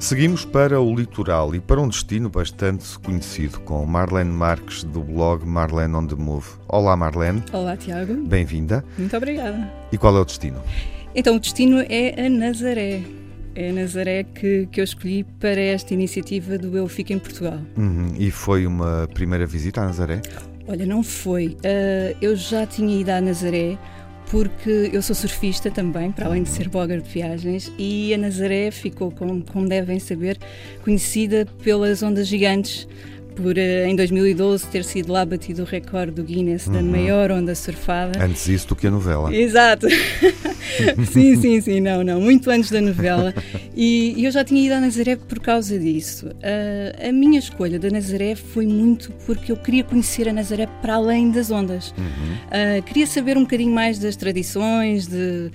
Seguimos para o litoral e para um destino bastante conhecido, com Marlene Marques, do blog Marlene on the Move. Olá, Marlene. Olá, Tiago. Bem-vinda. Muito obrigada. E qual é o destino? Então, o destino é a Nazaré. É a Nazaré que, que eu escolhi para esta iniciativa do Eu Fico em Portugal. Uhum. E foi uma primeira visita à Nazaré? Olha, não foi. Uh, eu já tinha ido à Nazaré porque eu sou surfista também, para além de ser blogger de viagens, e a Nazaré ficou, como, como devem saber, conhecida pelas ondas gigantes por eh, em 2012 ter sido lá batido o recorde do Guinness uhum. da maior onda surfada. Antes isso do que a novela. Exato. sim, sim, sim, não, não, muito antes da novela. E, e eu já tinha ido à Nazaré por causa disso. Uh, a minha escolha da Nazaré foi muito porque eu queria conhecer a Nazaré para além das ondas. Uhum. Uh, queria saber um bocadinho mais das tradições, de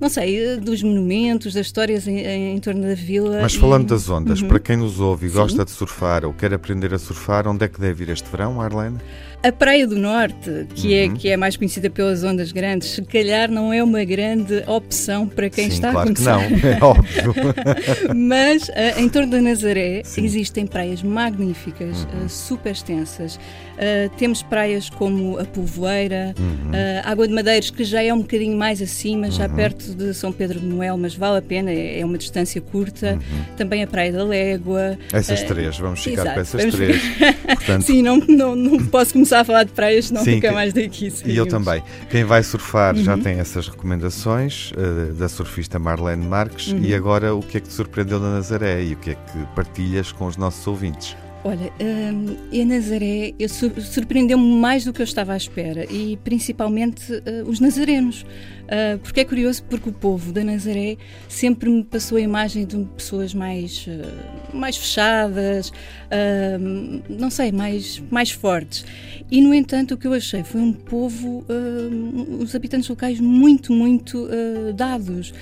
não sei, eh, dos monumentos, das histórias em, em torno da vila. Mas falando e... das ondas, uhum. para quem nos ouve e Sim. gosta de surfar ou quer aprender a surfar, onde é que deve ir este verão, Arlene? A Praia do Norte, que, é, uhum. é, que é mais conhecida pelas ondas grandes, se calhar não é uma grande opção para quem Sim, está claro a começar. que não, é óbvio. Mas uh, em torno da Nazaré Sim. existem praias magníficas, uhum. uh, super extensas. Uh, temos praias como a Povoeira, uhum. Água de Madeiros, que já é um bocadinho mais acima, já uhum. perto de São Pedro de Noel, mas vale a pena, é, é uma distância curta. Uhum. Também a Praia da Légua. Essas três, vamos ficar exato, com essas três. Portanto... Sim, não, não, não posso começar começar a falar de praias, não Sim, fica mais daqui. E eu também. Quem vai surfar uhum. já tem essas recomendações uh, da surfista Marlene Marques. Uhum. E agora, o que é que te surpreendeu na Nazaré e o que é que partilhas com os nossos ouvintes? Olha, um, a Nazaré surpreendeu-me mais do que eu estava à espera e principalmente uh, os nazarenos. Uh, porque é curioso, porque o povo da Nazaré sempre me passou a imagem de pessoas mais, uh, mais fechadas, uh, não sei, mais, mais fortes. E, no entanto, o que eu achei foi um povo, os habitantes locais, muito, muito dados.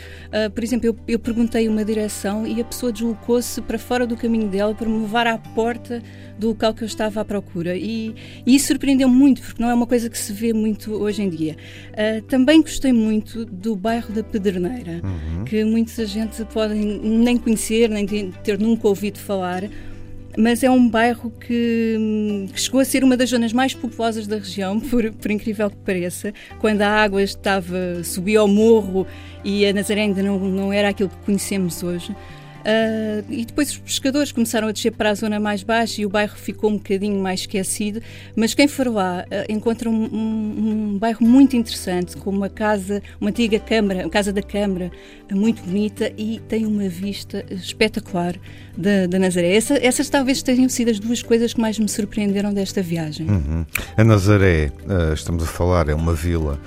por exemplo, eu perguntei uma direção e a pessoa deslocou-se para fora do caminho dela para me levar à porta do local que eu estava à procura. E, e isso surpreendeu-me muito, porque não é uma coisa que se vê muito hoje em dia. também gostei muito muito do bairro da Pedreneira, uhum. que muita gente pode nem conhecer, nem ter nunca ouvido falar, mas é um bairro que, que, chegou a ser uma das zonas mais populosas da região, por, por, incrível que pareça, quando a água estava subia ao morro e a Nazaré ainda não, não era aquilo que conhecemos hoje. Uh, e depois os pescadores começaram a descer para a zona mais baixa e o bairro ficou um bocadinho mais esquecido. Mas quem for lá uh, encontra um, um, um, bairro muito interessante, com uma casa, uma antiga câmara, uma casa da Câmara, muito bonita e tem uma vista espetacular da, da Nazaré. Essa, essas talvez tenham sido as duas coisas que mais me surpreenderam desta viagem. Uhum. A Nazaré, uh, estamos a falar, é uma vila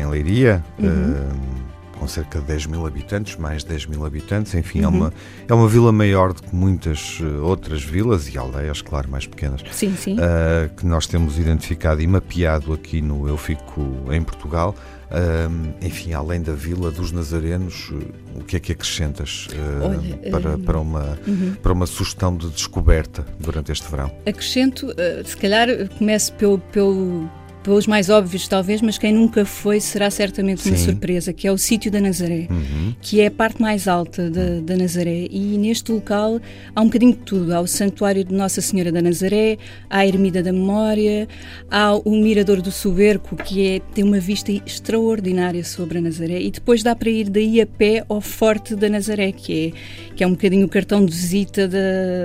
em Leiria. Uhum com cerca de 10 mil habitantes, mais 10 mil habitantes, enfim, uhum. é, uma, é uma vila maior do que muitas eh, outras vilas e aldeias, claro, mais pequenas, sim, sim. Uh, que nós temos identificado e mapeado aqui no Eu Fico em Portugal. Uh, enfim, além da Vila dos Nazarenos, o que é que acrescentas uh, Olha, para, para, uma, uhum. para uma sugestão de descoberta durante este verão? Acrescento, se calhar começo pelo, pelo pelos mais óbvios talvez, mas quem nunca foi será certamente uma Sim. surpresa, que é o sítio da Nazaré, uhum. que é a parte mais alta da, da, Nazaré. E neste local há um bocadinho de tudo. Há o Santuário de Nossa Senhora da Nazaré, há a Ermida da Memória, há o Mirador do Soberco, que é, tem uma vista extraordinária sobre a Nazaré. E depois dá para ir daí a pé ao Forte da Nazaré, que é, que é um bocadinho o cartão de visita da,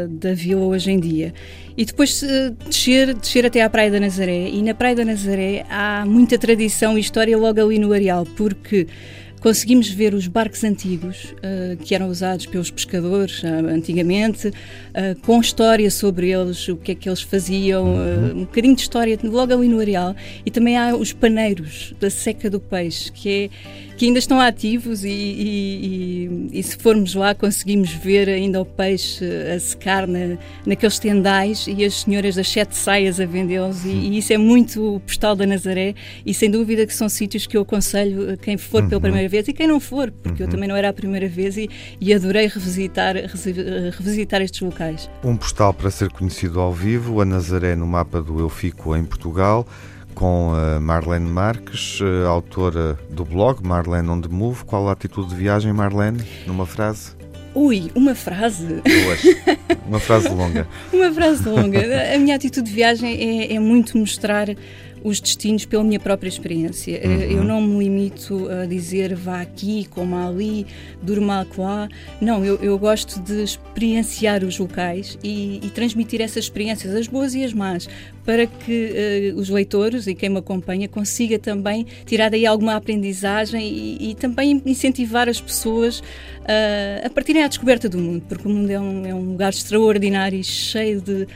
da vila hoje em dia e depois uh, descer, descer até à Praia da Nazaré. E na Praia da Nazaré há muita tradição e história logo ali no areal, porque conseguimos ver os barcos antigos uh, que eram usados pelos pescadores uh, antigamente, uh, com história sobre eles, o que é que eles faziam, uhum. um bocadinho de história logo ali no areal. E também há os paneiros da seca do peixe, que é que ainda estão ativos e, e, e, e, se formos lá conseguimos ver ainda o peixe a secar na, naqueles tendais e as senhoras das sete saias a vendê-los e, e, isso é muito o postal da Nazaré e sem dúvida que são sítios que eu aconselho quem for pela uhum. primeira vez e quem não for, porque uhum. eu também não era a primeira vez e, e adorei revisitar, revisitar estes locais. Um postal para ser conhecido ao vivo, a Nazaré no mapa do Eu Fico em Portugal com Marlene Marques, autora do blog Marlene on the Move. Qual a atitude de viagem, Marlene, numa frase? Ui, uma frase. Duas. Uma frase longa. uma frase longa. A minha atitude de viagem é, é muito mostrar os destinos pela minha própria experiência. Eh, uhum. Eu não me limito a dizer vá aqui, coma ali, durma lá. Não, eu, eu, gosto de experienciar os locais e, e, transmitir essas experiências, as boas e as más, para que uh, os leitores e quem me acompanha consiga também tirar daí alguma aprendizagem e, e também incentivar as pessoas uh, a partirem à descoberta do mundo, porque o mundo é um, é um lugar extraordinário e cheio de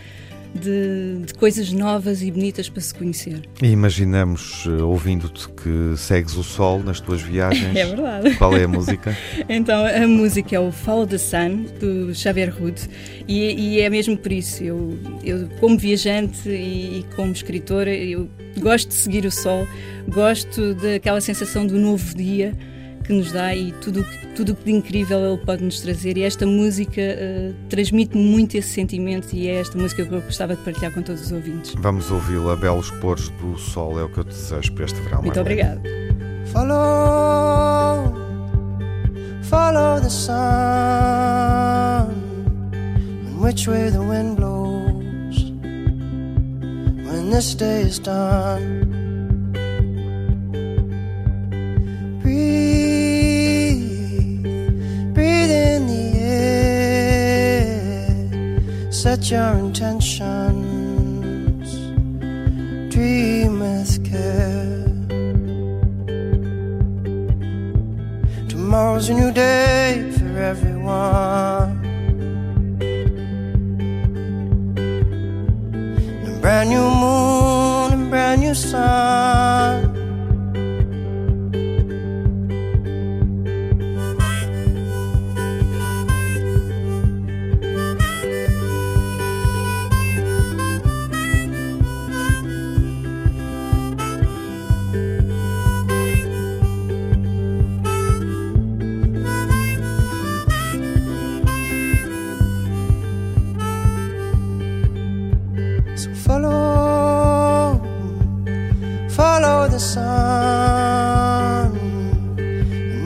de, de, coisas novas e bonitas para se conhecer. E imaginamos, eh, ouvindo-te, que segues o sol nas tuas viagens. É verdade. Qual é a música? então, a música é o Follow the Sun, do Xavier Hood, e, e é mesmo por isso. Eu, eu como viajante e, e como escritora, eu gosto de seguir o sol, gosto daquela sensação do novo dia que nos dá e tudo tudo que de incrível ele pode nos trazer e esta música uh, transmite-me muito esse sentimento e é esta música que eu gostava de partilhar com todos os ouvintes. Vamos ouvi-la, Belos Poros do Sol, é o que eu te desejo para este verão. Muito obrigada. Follow, follow the sun, and which way the wind blows when this day is done. Your intentions, dream with care. Tomorrow's a new day for everyone. A brand new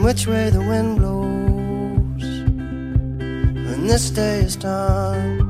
which way the wind blows when this day is done.